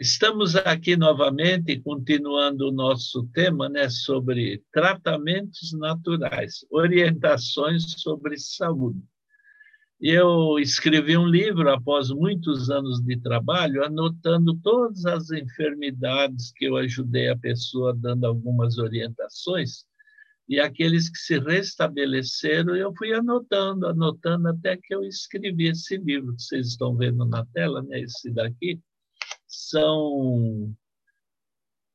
Estamos aqui novamente, continuando o nosso tema né, sobre tratamentos naturais, orientações sobre saúde. Eu escrevi um livro após muitos anos de trabalho, anotando todas as enfermidades que eu ajudei a pessoa, dando algumas orientações, e aqueles que se restabeleceram, eu fui anotando, anotando, até que eu escrevi esse livro que vocês estão vendo na tela, né, esse daqui são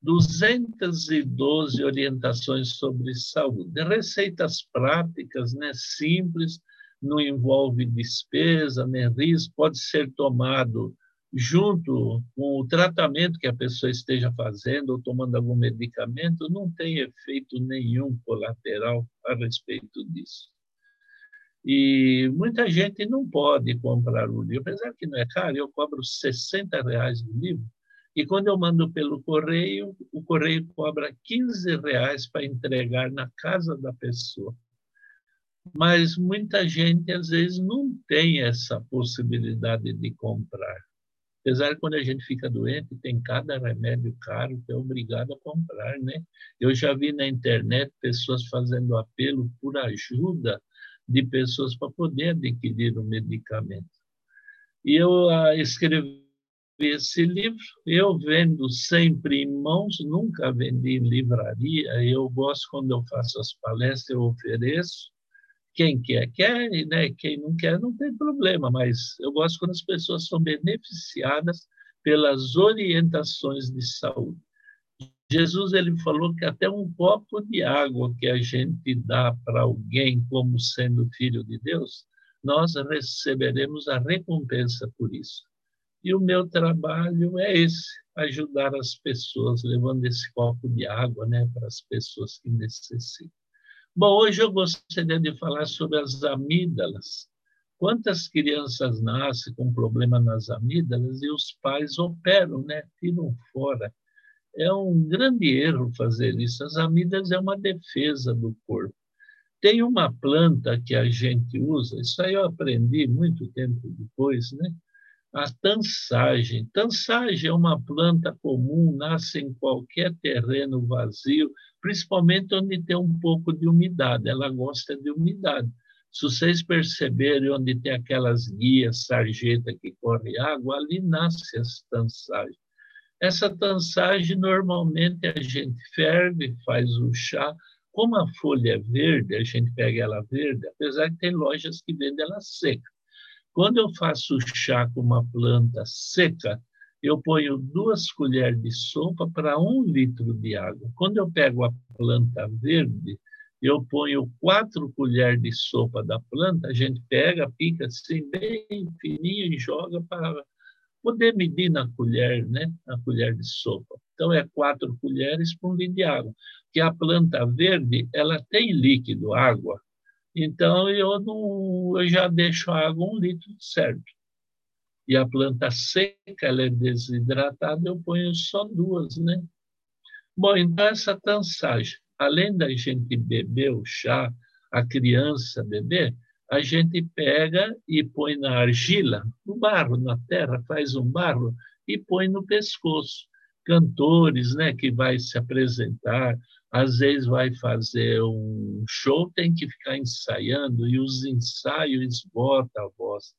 212 orientações sobre saúde, receitas práticas, né, simples, não envolve despesa, nem risco, pode ser tomado junto com o tratamento que a pessoa esteja fazendo ou tomando algum medicamento, não tem efeito nenhum colateral a respeito disso. E muita gente não pode comprar o livro, apesar que não é caro, eu cobro 60 reais o livro, e quando eu mando pelo correio, o correio cobra 15 reais para entregar na casa da pessoa. Mas muita gente, às vezes, não tem essa possibilidade de comprar. Apesar que quando a gente fica doente, tem cada remédio caro que é obrigado a comprar, né? Eu já vi na internet pessoas fazendo apelo por ajuda de pessoas para poder adquirir o medicamento. E eu ah, escrevi esse livro, eu vendo sempre em mãos, nunca vendi em livraria, eu gosto quando eu faço as palestras, eu ofereço, quem quer, quer, né? quem não quer, não tem problema, mas eu gosto quando as pessoas são beneficiadas pelas orientações de saúde. Jesus ele falou que até um copo de água que a gente dá para alguém como sendo filho de Deus, nós receberemos a recompensa por isso. E o meu trabalho é esse, ajudar as pessoas, levando esse copo de água né, para as pessoas que necessitam. Bom, hoje eu gostaria de falar sobre as amígdalas. Quantas crianças nascem com problema nas amígdalas e os pais operam, né, tiram fora é um grande erro fazer isso. As amígdalas é uma defesa do corpo. Tem uma planta que a gente usa, isso aí eu aprendi muito tempo depois, né? A tansagem. Tansagem é uma planta comum, nasce em qualquer terreno vazio, principalmente onde tem um pouco de umidade. Ela gosta de umidade. Se vocês perceberem onde tem aquelas guias, sarjeta que corre água, ali nasce as tansagens. Essa tansagem, normalmente, a gente ferve, faz o chá. Como a folha é verde, a gente pega ela verde, apesar que tem lojas que vendem ela seca. Quando eu faço chá com uma planta seca, eu ponho duas colheres de sopa para um litro de água. Quando eu pego a planta verde, eu ponho quatro colheres de sopa da planta, a gente pega, pica assim bem fininho e joga para poder medir na colher, né? na colher de sopa. Então, é quatro colheres por um litro de água. Que a planta verde, ela tem líquido, água. Então, eu, não, eu já deixo a água um litro certo. E a planta seca, ela é desidratada, eu ponho só duas, né? Bom, então, essa tansagem, além da gente beber o chá, a criança beber, a gente pega e põe na argila, no barro, na terra, faz um barro e põe no pescoço. Cantores, né, que vai se apresentar, às vezes vai fazer um show, tem que ficar ensaiando e os ensaios esgotam a voz.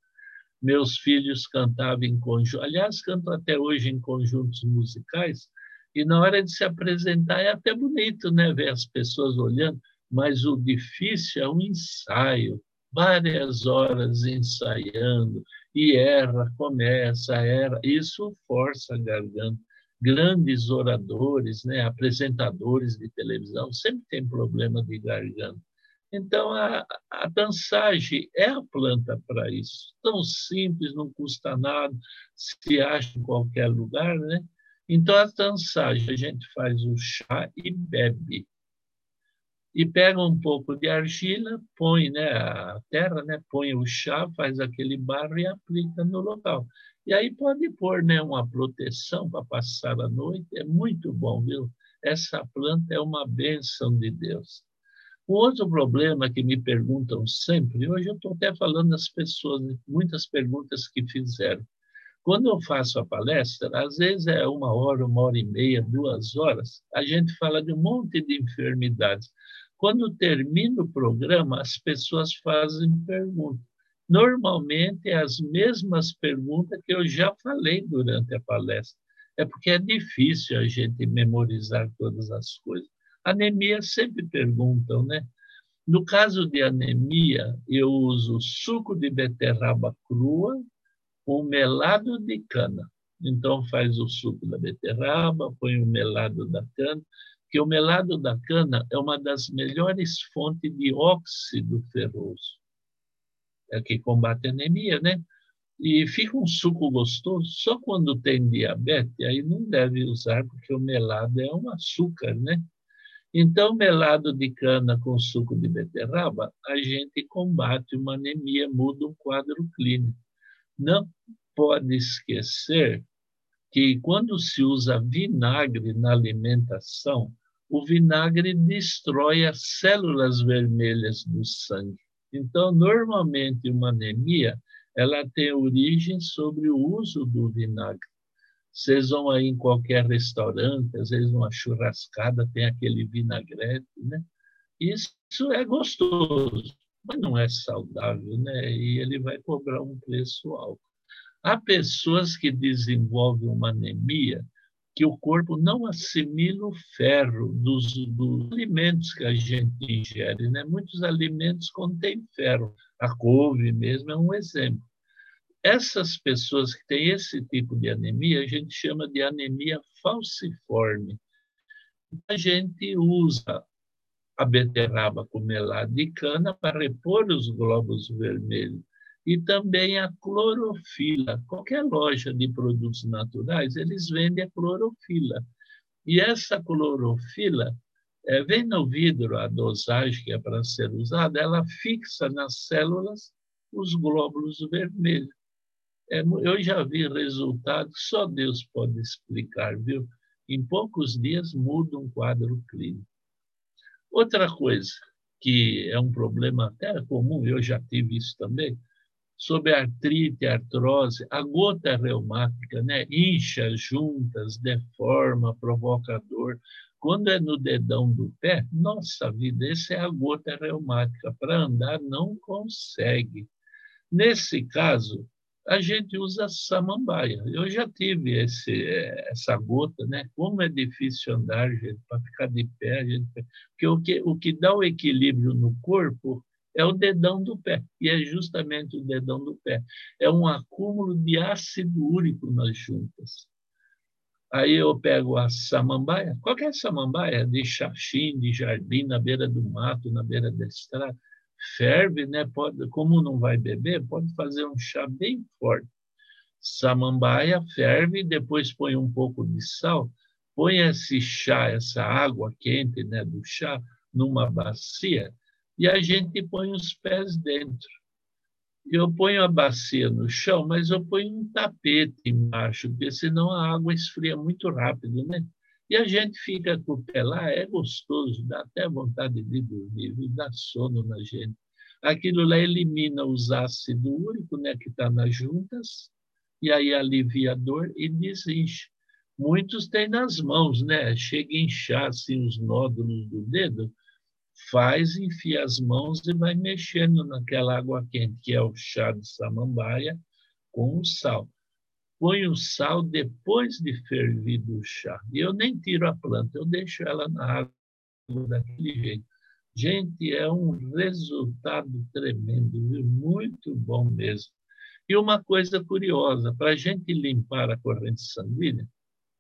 Meus filhos cantavam em conjunto, aliás, cantam até hoje em conjuntos musicais, e na hora de se apresentar é até bonito, né, ver as pessoas olhando, mas o difícil é o ensaio, várias horas ensaiando, e erra, começa, erra. Isso força a garganta. Grandes oradores, né, apresentadores de televisão, sempre tem problema de garganta. Então, a, a dançagem é a planta para isso. Tão simples, não custa nada, se acha em qualquer lugar, né? Então, a dançagem, a gente faz o chá e bebe e pega um pouco de argila, põe né, a terra, né, põe o chá, faz aquele barro e aplica no local. E aí pode pôr né, uma proteção para passar a noite, é muito bom, viu? Essa planta é uma bênção de Deus. Um outro problema que me perguntam sempre, hoje eu estou até falando das pessoas, muitas perguntas que fizeram. Quando eu faço a palestra, às vezes é uma hora, uma hora e meia, duas horas, a gente fala de um monte de enfermidades. Quando termina o programa, as pessoas fazem perguntas. Normalmente, é as mesmas perguntas que eu já falei durante a palestra. É porque é difícil a gente memorizar todas as coisas. Anemia sempre perguntam, né? No caso de anemia, eu uso suco de beterraba crua com melado de cana. Então, faz o suco da beterraba, põe o melado da cana, que o melado da cana é uma das melhores fontes de óxido ferroso, é que combate anemia, né? E fica um suco gostoso. Só quando tem diabetes, aí não deve usar, porque o melado é um açúcar, né? Então, melado de cana com suco de beterraba, a gente combate uma anemia, muda um quadro clínico. Não pode esquecer que quando se usa vinagre na alimentação, o vinagre destrói as células vermelhas do sangue. Então, normalmente, uma anemia ela tem origem sobre o uso do vinagre. Vocês vão aí em qualquer restaurante, às vezes uma churrascada, tem aquele vinagrete, né? Isso é gostoso, mas não é saudável, né? E ele vai cobrar um preço alto. Há pessoas que desenvolvem uma anemia que o corpo não assimila o ferro dos, dos, alimentos que a gente ingere. Né? Muitos alimentos contêm ferro. A couve mesmo é um exemplo. Essas pessoas que têm esse tipo de anemia, a gente chama de anemia falciforme. A gente usa a beterraba com melado de cana para repor os glóbulos vermelhos e também a clorofila. Qualquer loja de produtos naturais, eles vendem a clorofila. E essa clorofila é, vem no vidro, a dosagem que é para ser usada, ela fixa nas células os glóbulos vermelhos. É, eu já vi resultados, só Deus pode explicar, viu? Em poucos dias muda um quadro clínico. Outra coisa que é um problema até comum, eu já tive isso também, sobre artrite, artrose, a gota reumática, né? incha juntas, deforma, provoca dor. Quando é no dedão do pé, nossa vida, essa é a gota reumática. Para andar, não consegue. Nesse caso, a gente usa samambaia. Eu já tive esse, essa gota, né? Como é difícil andar, gente, para ficar de pé, gente, porque o que, o que dá o equilíbrio no corpo é o dedão do pé, e é justamente o dedão do pé. É um acúmulo de ácido úrico nas juntas. Aí eu pego a samambaia, qualquer samambaia, de xaxim, de jardim, na beira do mato, na beira da estrada, ferve, né? Pode, como não vai beber, pode fazer um chá bem forte. Samambaia ferve, depois põe um pouco de sal, põe esse chá, essa água quente, né, do chá, numa bacia e a gente põe os pés dentro. Eu ponho a bacia no chão, mas eu ponho um tapete embaixo, porque senão a água esfria muito rápido, né? E a gente fica com o pé lá, é gostoso, dá até vontade de dormir, dá sono na gente. Aquilo lá elimina os ácidos úricos, né, que está nas juntas, e aí alivia a dor e desincha. Muitos têm nas mãos, né? Chega a inchar assim, os nódulos do dedo, faz, enfia as mãos e vai mexendo naquela água quente, que é o chá de samambaia, com o sal põe o sal depois de fervido o chá. E eu nem tiro a planta, eu deixo ela na água daquele jeito. Gente, é um resultado tremendo, muito bom mesmo. E uma coisa curiosa, para a gente limpar a corrente sanguínea,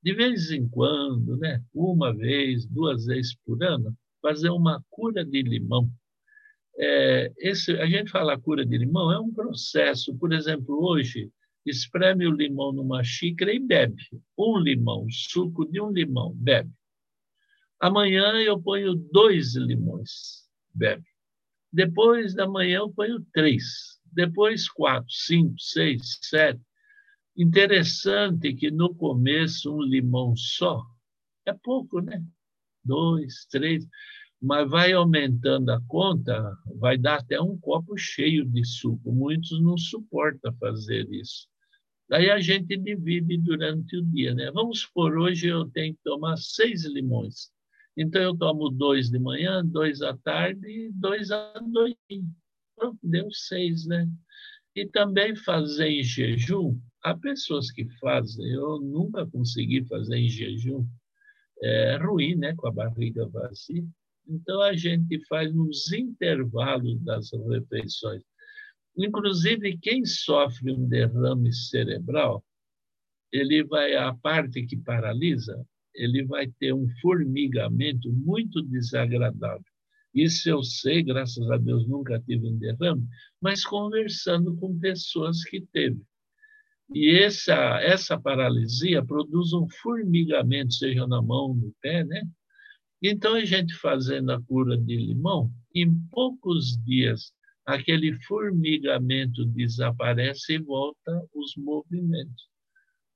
de vez em quando, né, uma vez, duas vezes por ano, fazer uma cura de limão. É, esse, a gente fala cura de limão, é um processo. Por exemplo, hoje, espreme o limão numa xícara e bebe. Um limão, suco de um limão, bebe. Amanhã eu ponho dois limões, bebe. Depois da manhã eu ponho três. Depois quatro, cinco, seis, sete. Interessante que no começo um limão só é pouco, né? Dois, três mas vai aumentando a conta, vai dar até um copo cheio de suco. Muitos não suportam fazer isso. Daí a gente divide durante o dia, né? Vamos supor, hoje eu tenho que tomar seis limões. Então eu tomo dois de manhã, dois à tarde e dois à noite. Pronto, deu seis, né? E também fazer em jejum. Há pessoas que fazem, eu nunca consegui fazer em jejum. É ruim, né? Com a barriga vazia. Então a gente faz nos intervalos das refeições. Inclusive, quem sofre um derrame cerebral, ele vai, a parte que paralisa, ele vai ter um formigamento muito desagradável. Isso eu sei, graças a Deus nunca tive um derrame, mas conversando com pessoas que teve. E essa, essa paralisia produz um formigamento, seja na mão, no pé, né? Então, a gente fazendo a cura de limão, em poucos dias aquele formigamento desaparece e volta os movimentos.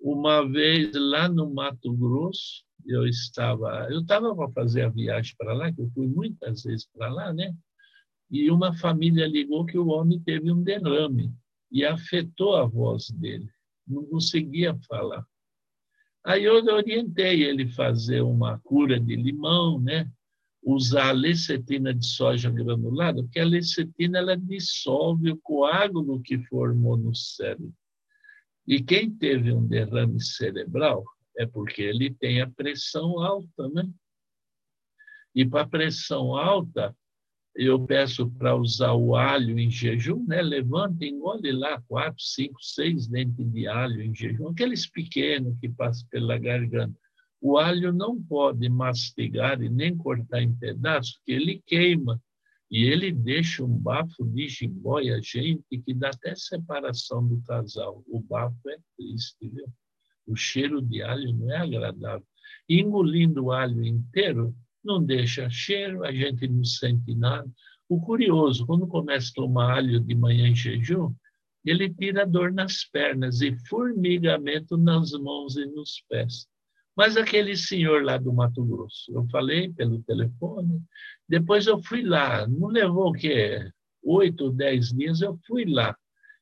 Uma vez lá no Mato Grosso, eu estava, eu estava para fazer a viagem para lá, que eu fui muitas vezes para lá, né? E uma família ligou que o homem teve um derrame e afetou a voz dele, não conseguia falar. Aí eu orientei ele fazer uma cura de limão, né? usar a lecetina de soja granulada, porque a lecetina ela dissolve o coágulo que formou no cérebro. E quem teve um derrame cerebral é porque ele tem a pressão alta, né? E para pressão alta, eu peço para usar o alho em jejum, né? Levanta, engole lá quatro, cinco, seis dentes de alho em jejum, aqueles pequenos que passam pela garganta o alho não pode mastigar e nem cortar em pedaços, porque ele queima. E ele deixa um bafo de jiboia, gente, que dá até separação do casal. O bafo é triste, viu? O cheiro de alho não é agradável. Engolindo o alho inteiro, não deixa cheiro, a gente não sente nada. O curioso, quando começa a tomar alho de manhã em jejum, ele tira dor nas pernas e formigamento nas mãos e nos pés. Mas aquele senhor lá do Mato Grosso, eu falei pelo telefone, depois eu fui lá, não levou o quê? Oito dez dias eu fui lá.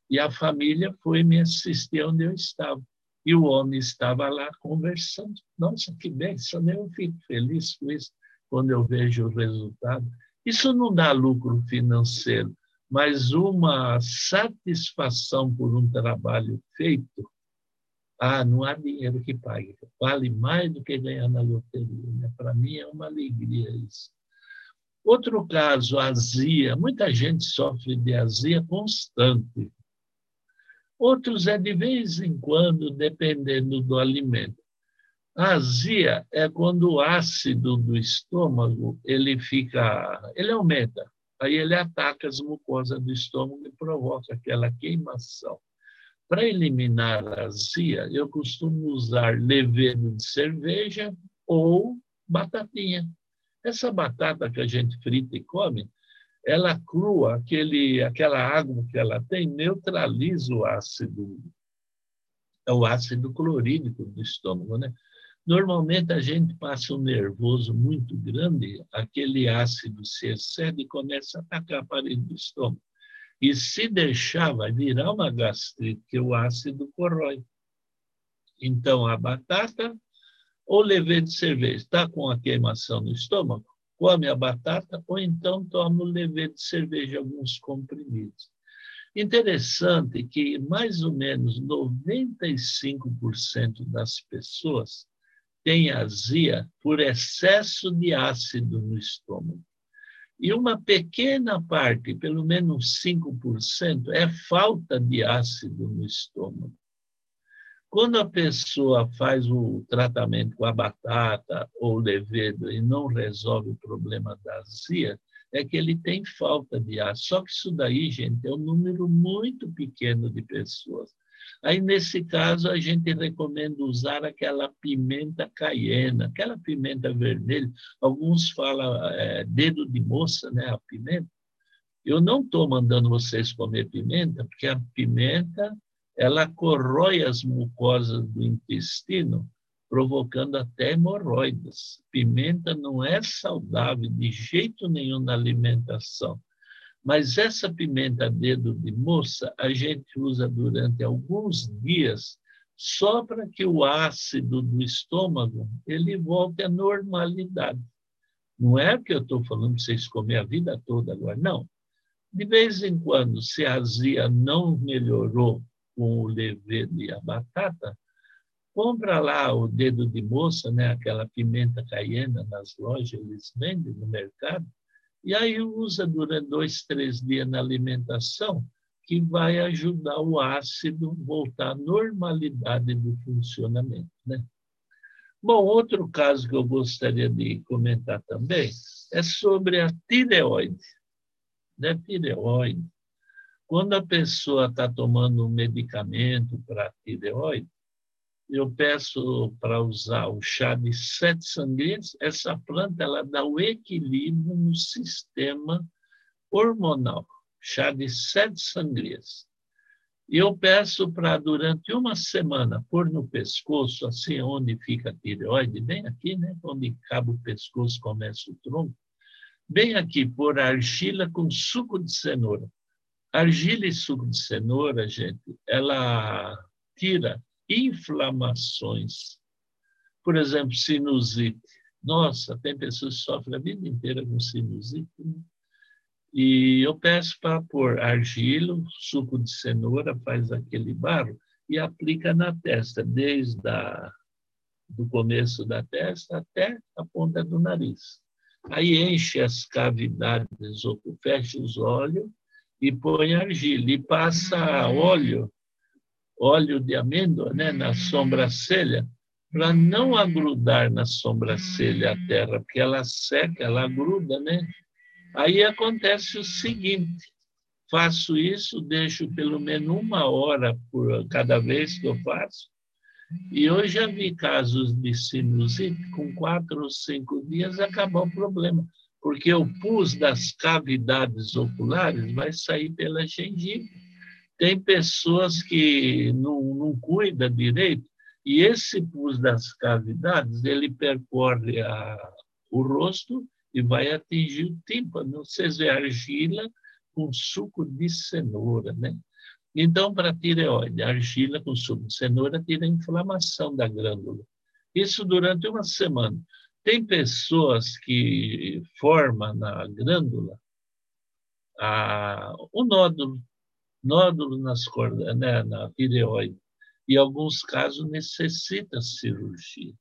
E a família foi me assistir onde eu estava. E o homem estava lá conversando. Nossa, que bênção, eu fico feliz com isso quando eu vejo o resultado. Isso não dá lucro financeiro, mas uma satisfação por um trabalho feito ah, não há dinheiro que pague. Vale mais do que ganhar na loteria. Né? Para mim é uma alegria isso. Outro caso, azia. Muita gente sofre de azia constante. Outros é de vez em quando, dependendo do alimento. A azia é quando o ácido do estômago ele fica, ele aumenta. Aí ele ataca as mucosas do estômago e provoca aquela queimação. Para eliminar a azia, eu costumo usar levedo de cerveja ou batatinha. Essa batata que a gente frita e come, ela crua, aquele, aquela água que ela tem, neutraliza o ácido, é o ácido clorídrico do estômago, né? Normalmente a gente passa um nervoso muito grande, aquele ácido se excede e começa a atacar a parede do estômago. E se deixar, vai virar uma gastrite, que o ácido corrói. Então, a batata ou levedo de cerveja está com a queimação no estômago, come a batata ou então toma o levedo de cerveja, alguns comprimidos. Interessante que mais ou menos 95% das pessoas têm azia por excesso de ácido no estômago. E uma pequena parte, pelo menos 5%, é falta de ácido no estômago. Quando a pessoa faz o tratamento com a batata ou levedo e não resolve o problema da azia, é que ele tem falta de ácido. Só que isso daí, gente, é um número muito pequeno de pessoas. Aí, nesse caso, a gente recomenda usar aquela pimenta caiena, aquela pimenta vermelha. Alguns falam é, dedo de moça, né, a pimenta. Eu não estou mandando vocês comer pimenta, porque a pimenta ela corrói as mucosas do intestino, provocando até hemorroidas. Pimenta não é saudável de jeito nenhum na alimentação. Mas essa pimenta dedo de moça a gente usa durante alguns dias só para que o ácido do estômago ele volte à normalidade. Não é que eu estou falando para vocês comer a vida toda agora, não. De vez em quando, se a azia não melhorou com o levedo e a batata, compra lá o dedo de moça, né? aquela pimenta caiena nas lojas, eles vendem no mercado, e aí usa durante dois, três dias na alimentação, que vai ajudar o ácido voltar à normalidade do funcionamento. Né? Bom, outro caso que eu gostaria de comentar também é sobre a tireoide. Né? Tireoide. Quando a pessoa está tomando um medicamento para tireoide, eu peço para usar o chá de sete sangrias. Essa planta ela dá o equilíbrio no sistema hormonal. Chá de sete sangrias. E eu peço para, durante uma semana, pôr no pescoço, assim, onde fica a tireoide, bem aqui, né? Onde acaba o pescoço, começa o tronco. Bem aqui, pôr argila com suco de cenoura. Argila e suco de cenoura, gente, ela tira inflamações. Por exemplo, sinusite. Nossa, tem pessoas que sofrem a vida inteira com sinusite. Né? E eu peço para pôr argila, suco de cenoura, faz aquele barro e aplica na testa, desde a, do começo da testa até a ponta do nariz. Aí enche as cavidades, fecha os olhos e põe argila e passa óleo óleo de amêndoa né, na sobrancelha, para não agrudar na sobrancelha a terra, porque ela seca, ela gruda, né? Aí acontece o seguinte: faço isso, deixo pelo menos uma hora por cada vez que eu faço, e eu já vi casos de sinusite com quatro ou cinco dias acabou o problema, porque o pus das cavidades oculares vai sair pela gengiva tem pessoas que não, não cuidam direito e esse pus das cavidades, ele percorre a, o rosto e vai atingir o tímpano. Vocês vê argila com suco de cenoura, né? Então, para tireoide, argila com suco de cenoura tira a inflamação da glândula. Isso durante uma semana. Tem pessoas que formam na glândula a, o nódulo nódulo nas cordas, né, na tireoide. E, alguns casos, necessita cirurgia.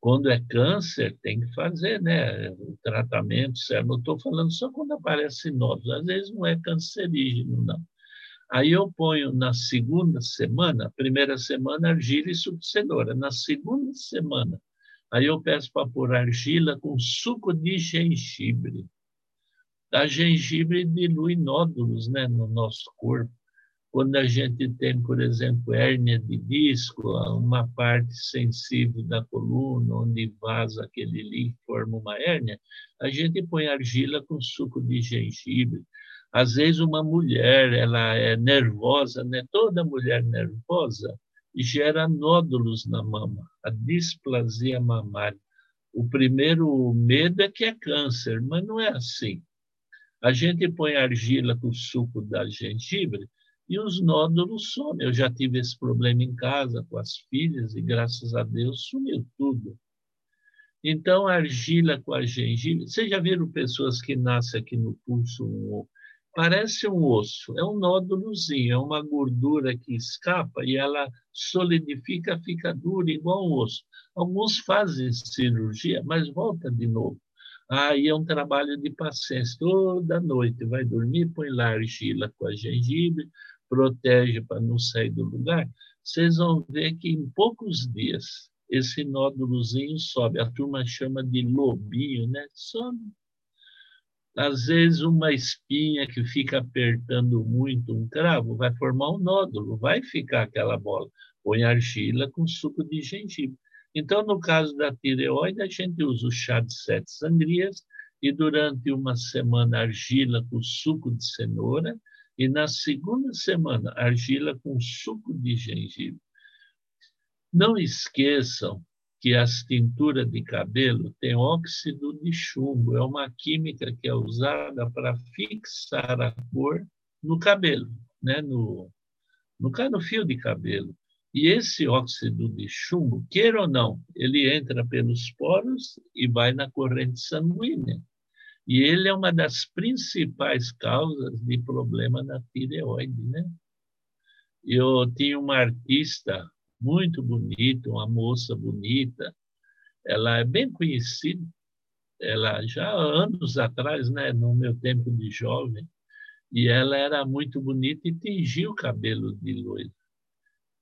Quando é câncer, tem que fazer né, o tratamento certo. Não estou falando só quando aparece nódulo. Às vezes não é cancerígeno, não. Aí eu ponho na segunda semana, primeira semana, argila e cenoura. Na segunda semana, aí eu peço para pôr argila com suco de gengibre a gengibre dilui nódulos né, no nosso corpo. Quando a gente tem, por exemplo, hérnia de disco, uma parte sensível da coluna, onde vaza aquele líquido, forma uma hérnia, a gente põe argila com suco de gengibre. Às vezes, uma mulher ela é nervosa, né? toda mulher nervosa gera nódulos na mama, a displasia mamária. O primeiro medo é que é câncer, mas não é assim. A gente põe argila com o suco da gengibre e os nódulos somem. Eu já tive esse problema em casa com as filhas e, graças a Deus, sumiu tudo. Então, argila com a gengibre. Vocês já viram pessoas que nascem aqui no pulso? Um, parece um osso, é um nódulozinho, é uma gordura que escapa e ela solidifica, fica dura, igual um osso. Alguns fazem cirurgia, mas volta de novo. Aí é um trabalho de paciência. Toda noite vai dormir, põe lá argila com a gengibre, protege para não sair do lugar. Vocês vão ver que em poucos dias esse nódulozinho sobe. A turma chama de lobinho, né? Sobe. Às vezes, uma espinha que fica apertando muito um cravo vai formar um nódulo, vai ficar aquela bola. Põe argila com suco de gengibre. Então, no caso da tireoide, a gente usa o chá de sete sangrias e durante uma semana argila com suco de cenoura e na segunda semana argila com suco de gengibre. Não esqueçam que as tinturas de cabelo têm óxido de chumbo, é uma química que é usada para fixar a cor no cabelo, né? no, no, no fio de cabelo. E esse óxido de chumbo, queira ou não, ele entra pelos poros e vai na corrente sanguínea. E ele é uma das principais causas de problema na tireoide, né? Eu tinha uma artista muito bonita, uma moça bonita, ela é bem conhecida, ela já anos atrás, né, no meu tempo de jovem, e ela era muito bonita e tingiu o cabelo de loiro.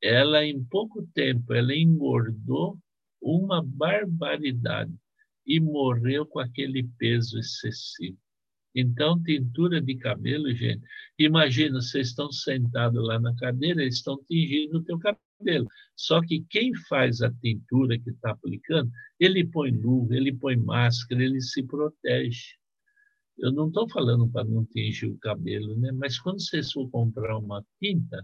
Ela, em pouco tempo, ela engordou uma barbaridade e morreu com aquele peso excessivo. Então, tintura de cabelo, gente. Imagina, vocês estão sentados lá na cadeira, eles estão tingindo o teu cabelo. Só que quem faz a tintura que está aplicando, ele põe luva, ele põe máscara, ele se protege. Eu não estou falando para não tingir o cabelo, né? mas quando vocês for comprar uma tinta,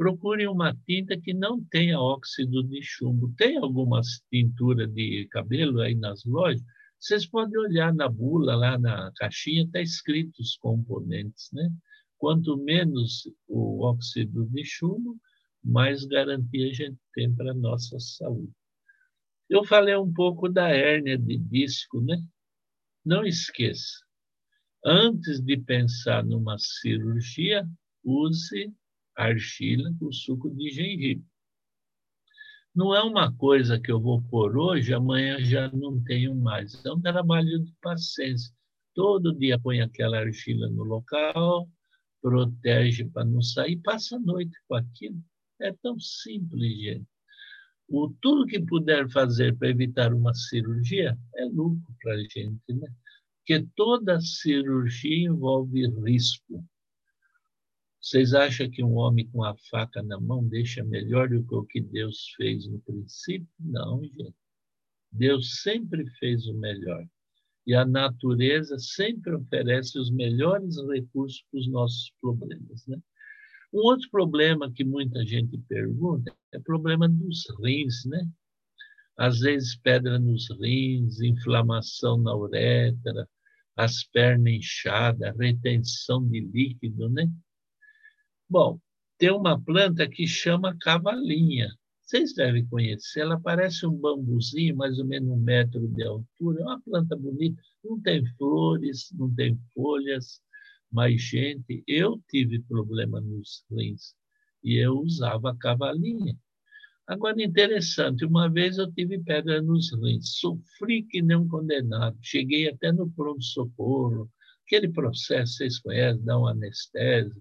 procurem uma tinta que não tenha óxido de chumbo. Tem algumas tinturas de cabelo aí nas lojas, vocês podem olhar na bula, lá na caixinha, está escrito os componentes. Né? Quanto menos o óxido de chumbo, mais garantia a gente tem para a nossa saúde. Eu falei um pouco da hérnia de disco, né? Não esqueça, antes de pensar numa cirurgia, use argila com suco de gengibre. Não é uma coisa que eu vou pôr hoje, amanhã já não tenho mais. É um trabalho de paciência. Todo dia põe aquela argila no local, protege para não sair, passa a noite com aquilo. É tão simples, gente. O, tudo que puder fazer para evitar uma cirurgia é lucro para a gente, né? Porque toda cirurgia envolve risco. Vocês acham que um homem com a faca na mão deixa melhor do que o que Deus fez no princípio? Não, gente. Deus sempre fez o melhor. E a natureza sempre oferece os melhores recursos para os nossos problemas. Né? Um outro problema que muita gente pergunta é o problema dos rins, né? Às vezes pedra nos rins, inflamação na uretra, as pernas inchadas, retenção de líquido, né? Bom, tem uma planta que chama cavalinha. Vocês devem conhecer, ela parece um bambuzinho, mais ou menos um metro de altura. É uma planta bonita, não tem flores, não tem folhas, mas, gente, eu tive problema nos rins e eu usava cavalinha. Agora, interessante, uma vez eu tive pedra nos rins, sofri que nem um condenado, cheguei até no pronto-socorro, aquele processo, vocês conhecem, dá um anestésio,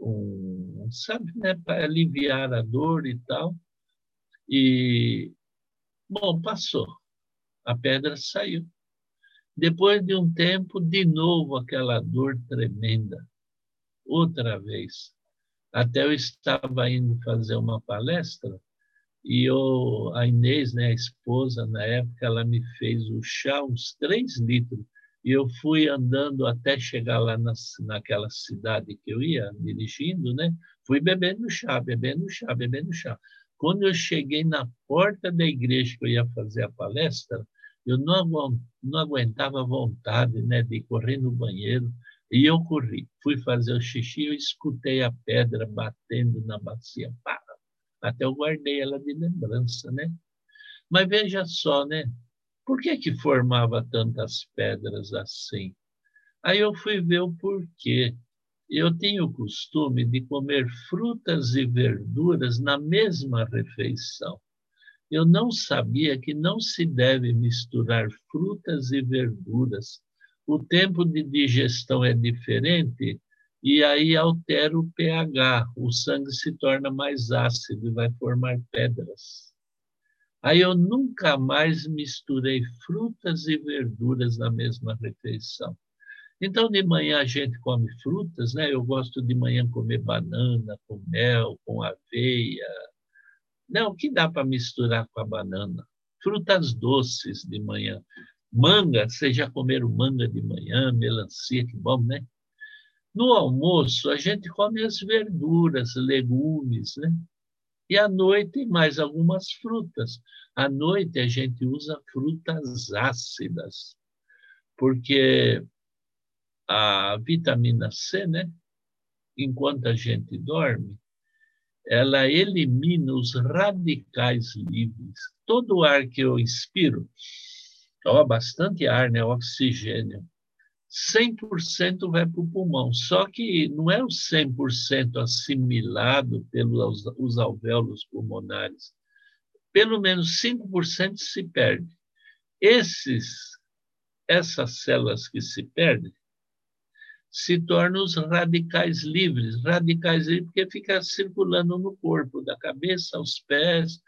um, sabe, né, para aliviar a dor e tal. E, bom, passou. A pedra saiu. Depois de um tempo, de novo aquela dor tremenda. Outra vez. Até eu estava indo fazer uma palestra e eu, a Inês, né, a esposa, na época, ela me fez o chá, uns três litros e eu fui andando até chegar lá na, naquela cidade que eu ia, dirigindo, né? Fui bebendo chá, bebendo chá, bebendo chá. Quando eu cheguei na porta da igreja que eu ia fazer a palestra, eu não, não aguentava a vontade né, de correr no banheiro. E eu corri, fui fazer o xixi, eu escutei a pedra batendo na bacia. Pá! Até eu guardei ela de lembrança, né? Mas veja só, né? Por que, que formava tantas pedras assim? Aí eu fui ver o porquê. Eu tenho o costume de comer frutas e verduras na mesma refeição. Eu não sabia que não se deve misturar frutas e verduras. O tempo de digestão é diferente e aí altera o pH. O sangue se torna mais ácido e vai formar pedras. Aí eu nunca mais misturei frutas e verduras na mesma refeição. Então, de manhã a gente come frutas, né? Eu gosto de manhã comer banana com mel, com aveia. Não, o que dá para misturar com a banana? Frutas doces de manhã. Manga, vocês já comeram manga de manhã, melancia, que bom, né? No almoço, a gente come as verduras, legumes, né? E à noite, mais algumas frutas. À noite, a gente usa frutas ácidas, porque a vitamina C, né? Enquanto a gente dorme, ela elimina os radicais livres. Todo o ar que eu inspiro, ó, bastante ar, né? Oxigênio. 100% vai para o pulmão. Só que não é o 100% assimilado pelos os alvéolos pulmonares. Pelo menos 5% se perde. Esses, essas células que se perdem se tornam os radicais livres. Radicais livres porque fica circulando no corpo, da cabeça aos pés,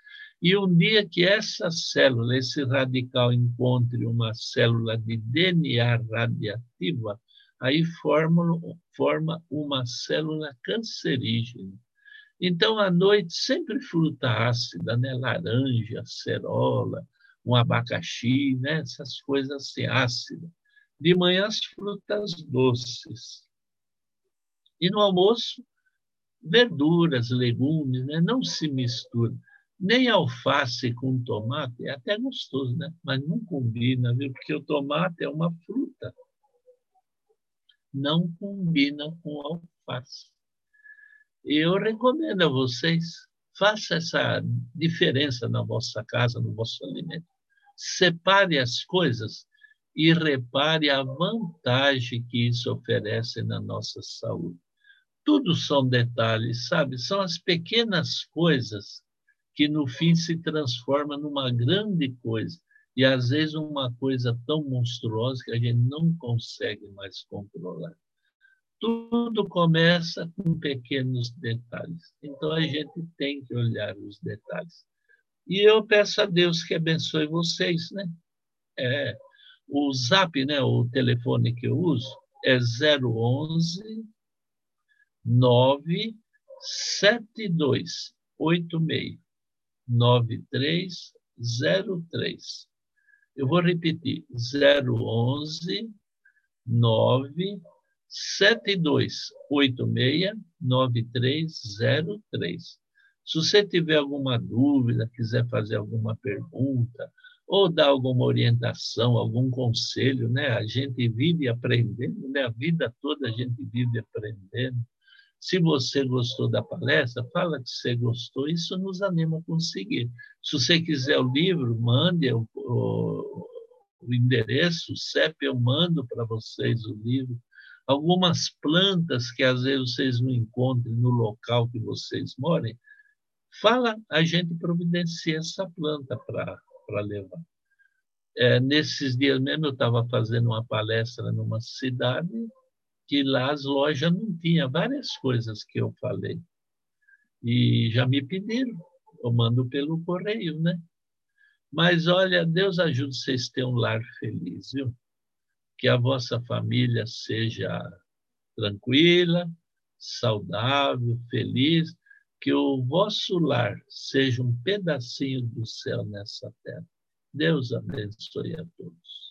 e um dia que essa célula, esse radical, encontre uma célula de DNA radiativa, aí forma, forma uma célula cancerígena. Então, à noite, sempre fruta ácida, né? laranja, cerola, um abacaxi, né? essas coisas assim, ácidas. De manhã, as frutas doces. E no almoço, verduras, legumes, né? não se mistura. Nem alface com tomate é até gostoso, né? Mas não combina, viu? Porque o tomate é uma fruta. Não combina com alface. Eu recomendo a vocês, faça essa diferença na vossa casa, no vosso alimento. Separe as coisas e repare a vantagem que isso oferece na nossa saúde. Tudo são detalhes, sabe? São as pequenas coisas que no fim se transforma numa grande coisa. E às vezes uma coisa tão monstruosa que a gente não consegue mais controlar. Tudo começa com pequenos detalhes. Então a gente tem que olhar os detalhes. E eu peço a Deus que abençoe vocês, né? É, o Zap, né, o telefone que eu uso é 011 972 86 9303. Eu vou repetir: 011 97286 9303. Se você tiver alguma dúvida, quiser fazer alguma pergunta, ou dar alguma orientação, algum conselho, né? A gente vive aprendendo, né? A vida toda a gente vive aprendendo. Se você gostou da palestra, fala que você gostou, isso nos anima a conseguir. Se você quiser o livro, mande o, o, o endereço, o CEP, eu mando para vocês o livro. Algumas plantas que às vezes vocês não encontrem no local que vocês morem, fala, a gente providencia essa planta para levar. É, nesses dias mesmo eu estava fazendo uma palestra numa cidade que lá as lojas não tinham várias coisas que eu falei. E já me pediram, eu mando pelo correio, né? Mas olha, Deus ajude vocês a ter um lar feliz, viu? Que a vossa família seja tranquila, saudável, feliz, que o vosso lar seja um pedacinho do céu nessa terra. Deus abençoe a todos.